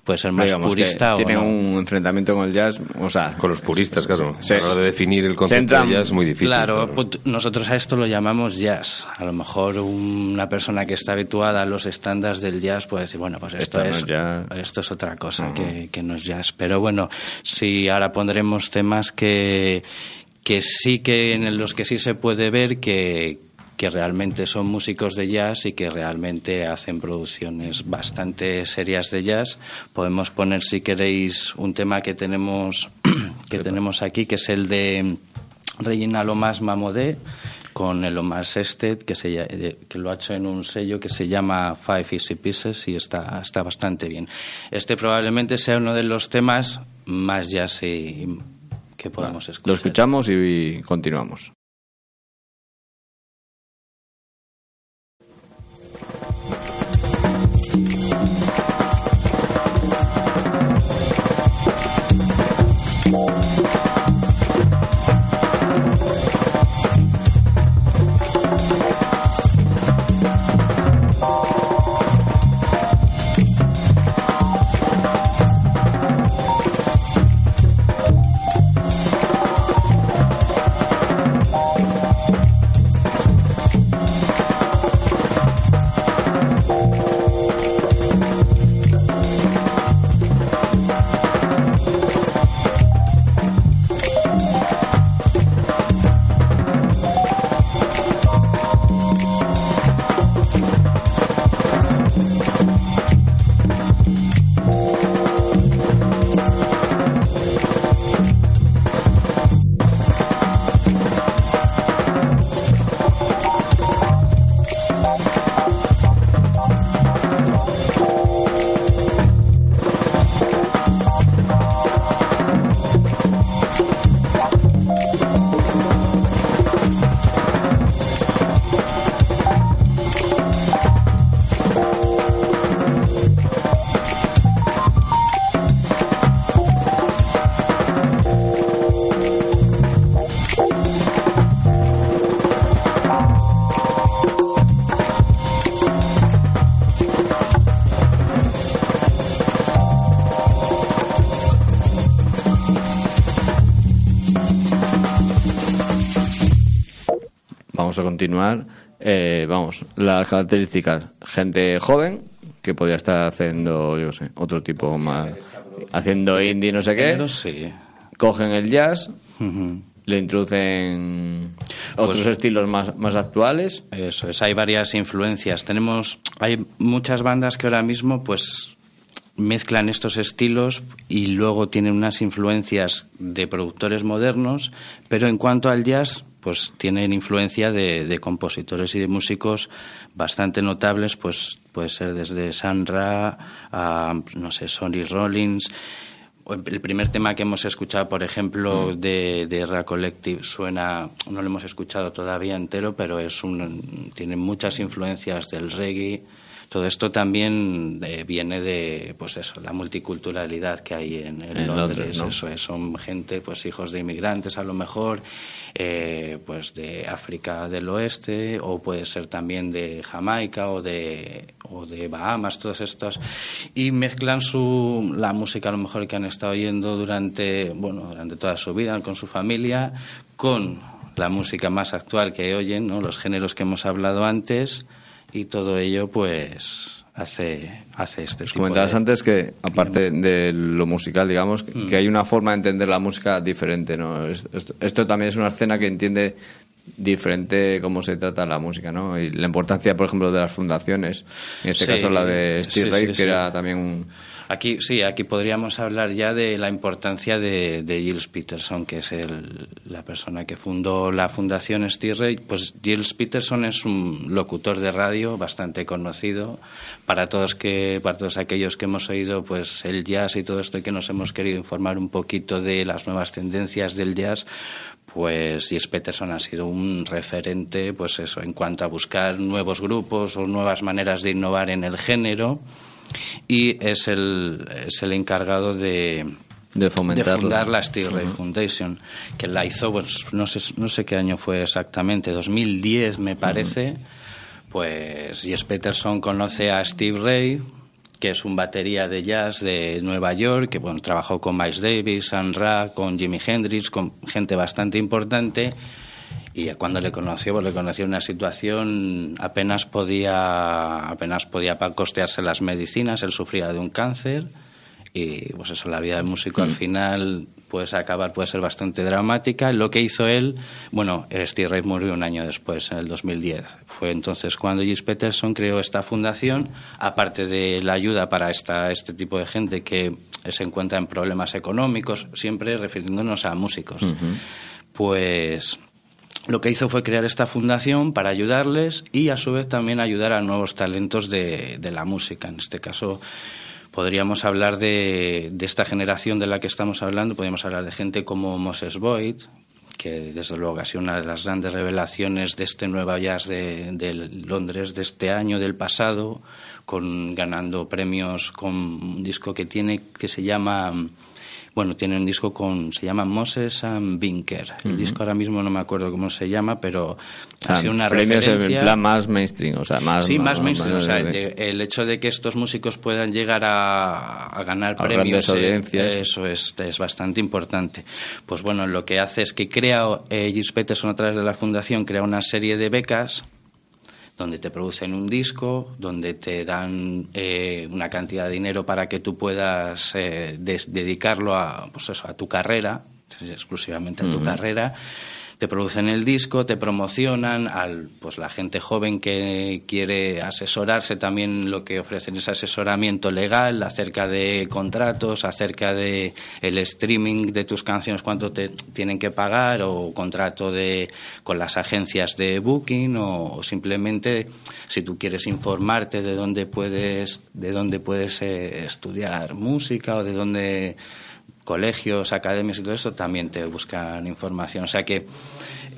puede ser más
Digamos
purista o
tiene
no.
un enfrentamiento con el jazz, o sea...
Con los puristas, claro.
Se-
a la hora de definir el concepto de jazz es muy difícil.
Claro, nosotros a esto lo llamamos jazz. A lo mejor una persona que está habituada a los estándares del jazz puede decir, bueno, pues esto,
Esto no
es,
es jazz.
esto es otra cosa que, que no es jazz. Pero bueno, sí, ahora pondremos temas que, que sí que en los que sí se puede ver que que realmente son músicos de jazz y que realmente hacen producciones bastante serias de jazz. Podemos poner, si queréis, un tema que tenemos, que tenemos aquí, que es el de Regina Lomas Mamodé con el Omas Ested, que, se, eh, que lo ha hecho en un sello que se llama Five Easy Pieces y está, está bastante bien. Este probablemente sea uno de los temas más jazz y- que podemos escuchar.
Lo escuchamos y continuamos.
Continuar. Eh, vamos, las características. Gente joven que podría estar haciendo, yo sé, otro tipo más. Haciendo indie, no sé qué.
Sí.
Cogen el jazz,
Ujú.
le introducen otros
Pues-
estilos más, más actuales.
Eso es, hay varias influencias. Tenemos, hay muchas bandas que ahora mismo, pues mezclan estos estilos y luego tienen unas influencias de productores modernos, pero en cuanto al jazz, pues tienen influencia de, de compositores y de músicos bastante notables, pues puede ser desde Sun Ra a, no sé, Sonny Rollins. El primer tema que hemos escuchado, por ejemplo, de, de Ra Collective suena, no lo hemos escuchado todavía entero, pero es un, tiene muchas influencias del reggae. Todo esto también eh, viene de, pues eso, la multiculturalidad que hay en, en
En
Londres.
Londres, ¿no?
Eso es, son gente, pues hijos de inmigrantes a lo mejor, eh, pues de África del Oeste, o puede ser también de Jamaica o de, o de Bahamas, todos estos, y mezclan su, la música a lo mejor que han estado oyendo durante, bueno, durante toda su vida con su familia, con la música más actual que oyen, ¿no? los géneros que hemos hablado antes, y todo ello pues hace, hace este tipo
Comentabas
de-
antes que, aparte de lo musical, digamos,
Mm.
que hay una forma de entender la música diferente, ¿no? Es- Esto, esto también es una escena que entiende diferente cómo se trata la música, ¿no? Y la importancia, por ejemplo, de las fundaciones. En este
Sí,
caso, la de Steve
sí,
Ray,
sí,
que era también un...
Aquí sí, aquí podríamos hablar ya de la importancia de, de Giles Peterson, que es el- la persona que fundó la Fundación Stirray. Pues Giles Peterson es un locutor de radio bastante conocido para todos que para todos aquellos que hemos oído pues el jazz y todo esto y que nos hemos querido informar un poquito de las nuevas tendencias del jazz. Pues Giles Peterson ha sido un referente, pues eso, en cuanto a buscar nuevos grupos o nuevas maneras de innovar en el género y es el, es el encargado de,
De fomentarlo.
fundar la Steel Ray Foundation, que la hizo, pues no sé, no sé qué año fue exactamente, 2010 me parece. Pues Jess Peterson conoce a Steve Ray, que es un batería de jazz de Nueva York, que bueno, trabajó con Miles Davis, Sun Ra, con Jimi Hendrix, con gente bastante importante. Y cuando le conoció, pues le conoció en una situación apenas podía apenas podía costearse las medicinas, él sufría de un cáncer y pues eso la vida del músico al final puede acabar puede ser bastante dramática. Lo que hizo él, bueno, Steve Ray murió un año después, en el 2010. Fue entonces cuando Gis Peterson creó esta fundación, aparte de la ayuda para esta, este tipo de gente que se encuentra en problemas económicos, siempre refiriéndonos a músicos. Pues lo que hizo fue crear esta fundación para ayudarles y a su vez también ayudar a nuevos talentos de, de la música. En este caso podríamos hablar de, de esta generación de la que estamos hablando, podríamos hablar de gente como Moses Boyd, que desde luego ha sido una de las grandes revelaciones de este nuevo jazz de, de Londres de este año, del pasado, con ganando premios con un disco que tiene que se llama bueno, tiene un disco con, se llama Moses and Binker. El disco ahora mismo no me acuerdo cómo se llama, pero ha
Ah,
sido una
premios
referencia.
en plan más mainstream, o sea, más...
Sí, más mainstream. O sea, de- el hecho de que estos músicos puedan llegar a, a ganar
A
premios, eh, eso es, es bastante importante. Pues bueno, lo que hace es que crea, eh, Gilles Peterson a través de la fundación, crea una serie de becas donde te producen un disco, donde te dan eh, una cantidad de dinero para que tú puedas eh, des- dedicarlo a, pues eso, a tu carrera, exclusivamente a tu carrera. Te producen el disco, te promocionan, al, pues la gente joven que quiere asesorarse también lo que ofrecen es asesoramiento legal acerca de contratos, acerca de el streaming de tus canciones, cuánto te tienen que pagar o contrato de con las agencias de booking o, o simplemente si tú quieres informarte de dónde puedes de dónde puedes eh, estudiar música o de dónde colegios, academias y todo eso también te buscan información. O sea que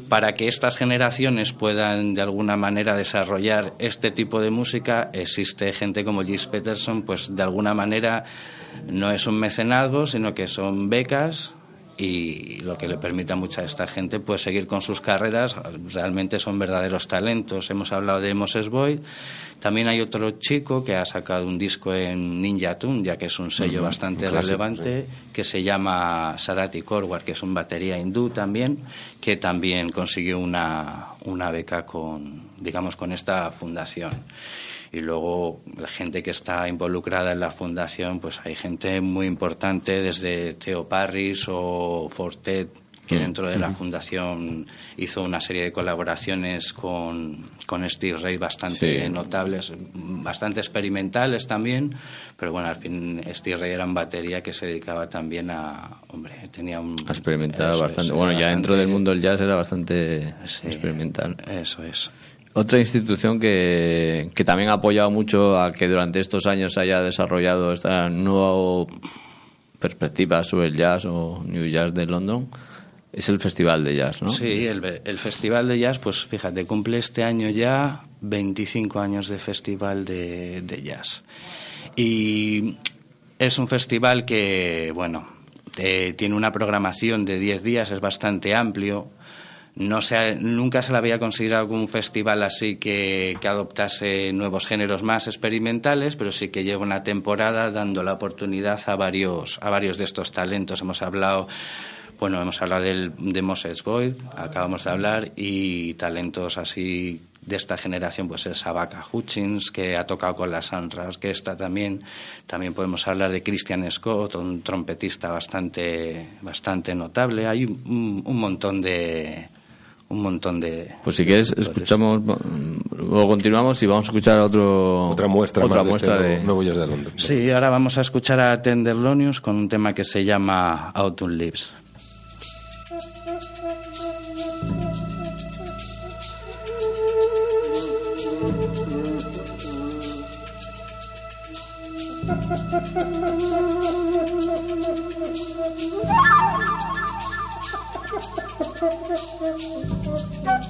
para que estas generaciones puedan de alguna manera desarrollar este tipo de música, existe gente como Gis Peterson, pues de alguna manera no es un mecenazgo, sino que son becas y lo que le permite a mucha de esta gente pues seguir con sus carreras. Realmente son verdaderos talentos. Hemos hablado de Moses Boyd. También hay otro chico que ha sacado un disco en Ninja Tune, ya que es un sello bastante
un clásico,
relevante, que se llama Sarati Korwar, que es un batería hindú también, que también consiguió una, una beca con, digamos, con esta fundación. Y luego la gente que está involucrada en la fundación, pues hay gente muy importante, desde Theo Parris o Fortet, que
Mm,
dentro de la fundación hizo una serie de colaboraciones con, con Steve Ray bastante
Sí.
notables, bastante experimentales también, pero bueno, al fin Steve Ray era un batería que se dedicaba también a, hombre, tenía un...
Ha experimentado
es,
bastante. bueno, ya dentro del mundo del jazz era bastante
Sí,
experimental.
Eso es.
Otra institución que, que también ha apoyado mucho a que durante estos años haya desarrollado esta nueva perspectiva sobre el jazz o New Jazz de London es el Festival de Jazz, ¿no?
Sí, el, el Festival de Jazz, pues fíjate, cumple este año ya 25 años de Festival de, de Jazz. Y es un festival que, bueno, eh, tiene una programación de 10 días, es bastante amplio. No se nunca se le había considerado como un festival así que, que adoptase nuevos géneros más experimentales, pero sí que lleva una temporada dando la oportunidad a varios, a varios de estos talentos. Hemos hablado bueno, hemos hablado de Moses Boyd, acabamos de hablar, y talentos así de esta generación, pues es Abaca Hutchins, que ha tocado con la Sandra Orquesta también. También podemos hablar de Christian Scott, un trompetista bastante, bastante notable. Hay un, un montón de un montón de.
Pues si quieres, escuchamos, luego continuamos y vamos a escuchar otro,
otra muestra,
otra
muestra de, este
de...
Nuevo, de Londres.
Sí, ahora vamos a escuchar a Tenderlonius con un tema que se llama Autumn Leaves.
Música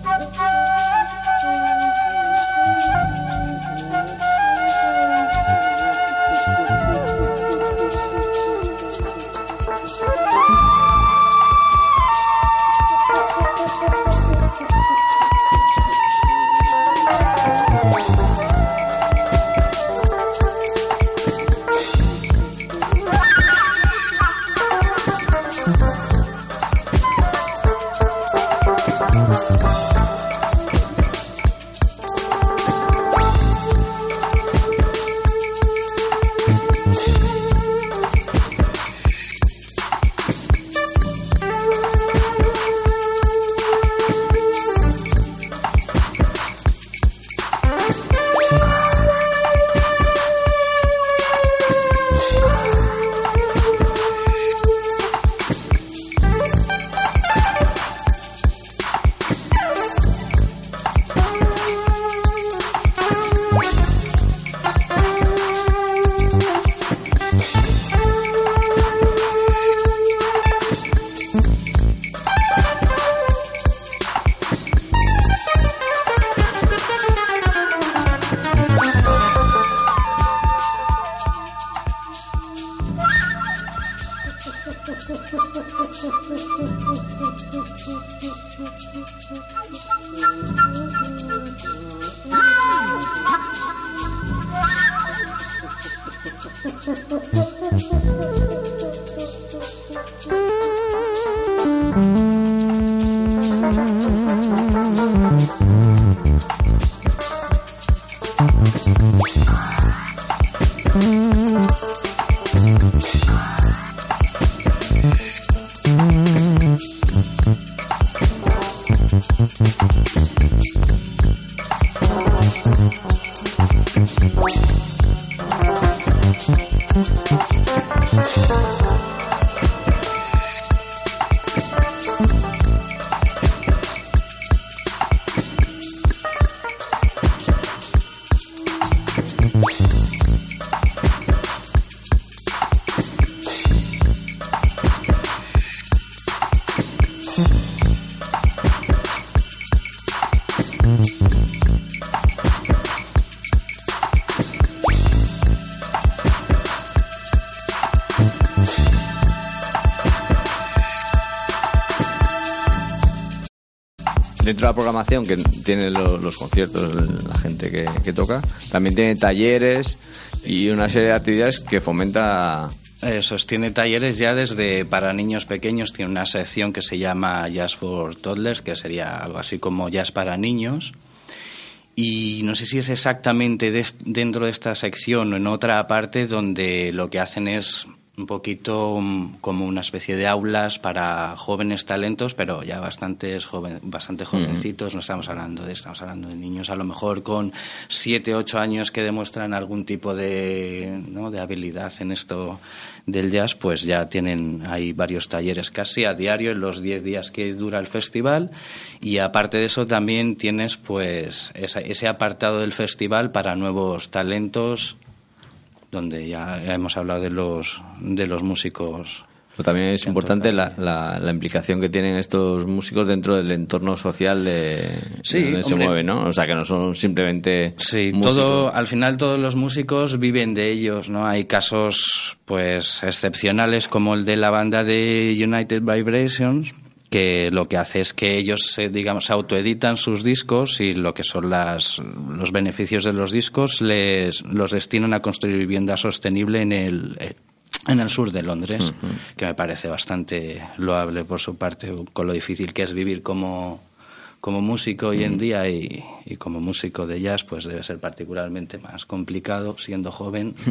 programación que tiene lo- los, conciertos, la gente que, toca, también tiene talleres y una serie de actividades que fomenta
Eso es, tiene talleres ya desde para niños pequeños, tiene una sección que se llama Jazz for Toddlers, que sería algo así como Jazz para niños. Y no sé si es exactamente dentro de esta sección o en otra parte donde lo que hacen es un poquito mm, como una especie de aulas para jóvenes talentos, pero ya bastantes joven, bastante jovencitos. No estamos hablando de, estamos hablando de niños a lo mejor con siete, ocho años que demuestran algún tipo de, ¿no? de habilidad en esto del jazz, pues ya tienen ahí varios talleres casi a diario en los 10 días que dura el festival y aparte de eso también tienes pues esa- ese apartado del festival para nuevos talentos donde ya hemos hablado de los de los músicos
Pero también es importante la, la, la implicación que tienen estos músicos dentro del entorno social de,
Sí,
de donde se mueven, ¿no? O sea, que no son simplemente
Sí,
músicos.
todo, al final todos los músicos viven de ellos, ¿no? Hay casos, pues, excepcionales como el de la banda de United Vibrations, que lo que hace es que ellos, se, digamos, autoeditan sus discos y lo que son las, los beneficios de los discos les, los destinan a construir vivienda sostenible en el, en el sur de Londres, que me parece bastante loable por su parte, con lo difícil que es vivir como, como músico hoy en día y, y como músico de jazz, pues debe ser particularmente más complicado siendo joven.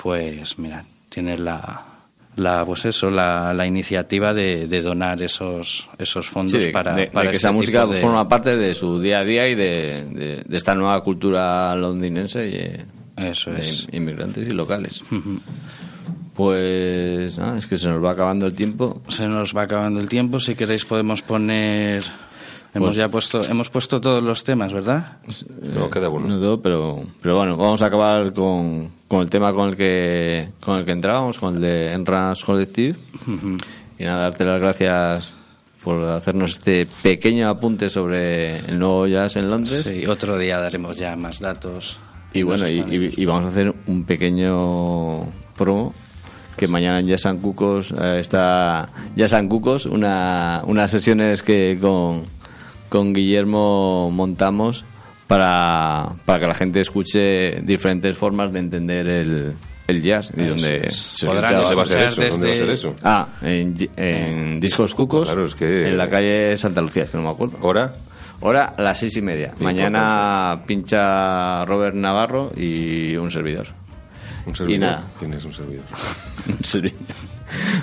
Pues mira, tienes la, la pues eso, la, la iniciativa de, de donar esos, esos
Sí,
fondos
de,
para,
de-
para
que esa música
de-
forma parte de su día a día y de, de- de esta nueva cultura londinense y, eh,
Eso
de
es.
inmigrantes y locales. Pues ah, es que se nos va acabando el tiempo.
Se nos va acabando el tiempo. Si queréis podemos poner. Hemos
Pues-
ya puesto, hemos puesto todos los temas, ¿verdad?
No, queda uno.
Pero, pero bueno, vamos a acabar con, con el tema con el que con el que entrábamos, con el de Entrance Collective. Y nada, darte las gracias por hacernos este pequeño apunte sobre el nuevo jazz en Londres.
Sí, otro día daremos ya más datos.
Y bueno, y,
están-
y- y vamos a hacer un pequeño promo que mañana en Jazz and Cucos eh, está Jazz and Cucos, una, unas sesiones que con, con Guillermo montamos para, para que la gente escuche diferentes formas de entender el, el jazz y donde se
Podrán
escucha-
¿Dónde va a ser eso? ¿Dónde va a ser
desde-
eso?
Ah, en, en Discos Cucos,
Claro, es que-
en la calle Santa Lucía, que no me acuerdo.
¿Hora?
Ahora a las seis y media. Mañana pincha Robert Navarro y un servidor.
Un servidor.
nada.
¿Quién es un servidor?
Un servidor.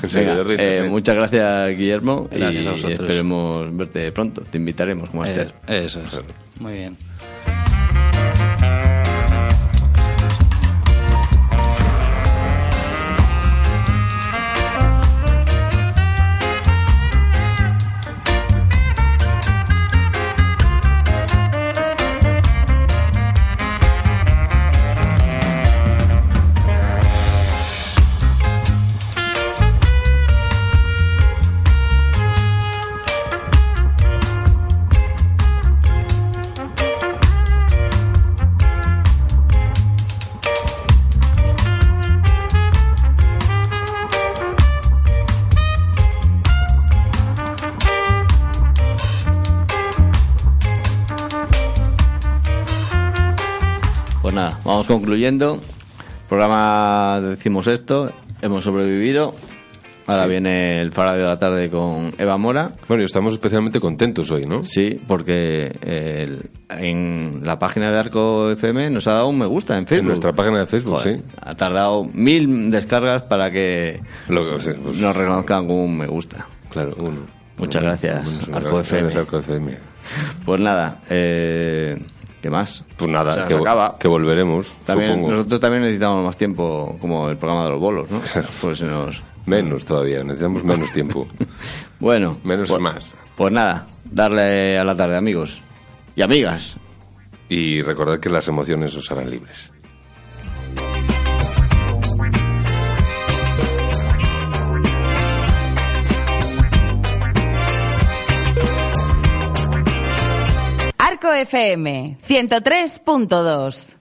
Un servidor de
Venga, eh,
internet.
muchas gracias, Guillermo.
Gracias
y
a vosotros.
esperemos verte pronto. Te invitaremos como
Eh,
Esther.
eso es. Muy bien.
Concluyendo. Programa decimos esto. Hemos sobrevivido. Ahora viene el Faraday de la tarde con Eva Mora.
Bueno, y estamos especialmente contentos hoy, ¿no?
Sí, porque el- en la página de Arco FM nos ha dado un me gusta en Facebook.
En nuestra página de Facebook,
Joder,
sí.
Ha tardado mil descargas para que
Lo que- pues,
nos reconozcan con un me gusta.
Claro, uno.
Muchas gracias,
Uno, uno,
Arco
gracias,
FM.
Arco FM.
Pues nada, eh, ¿qué más?
Pues nada,
Se
que, vo-
acaba.
que volveremos,
También,
supongo.
nosotros también necesitamos más tiempo, como el programa de los bolos, ¿no? Pues nos...
Menos todavía, necesitamos menos tiempo.
Bueno,
Menos
pues,
más.
Pues nada, darle a la tarde, amigos y amigas.
Y recordad que las emociones os harán libres.
Arco FM 103.2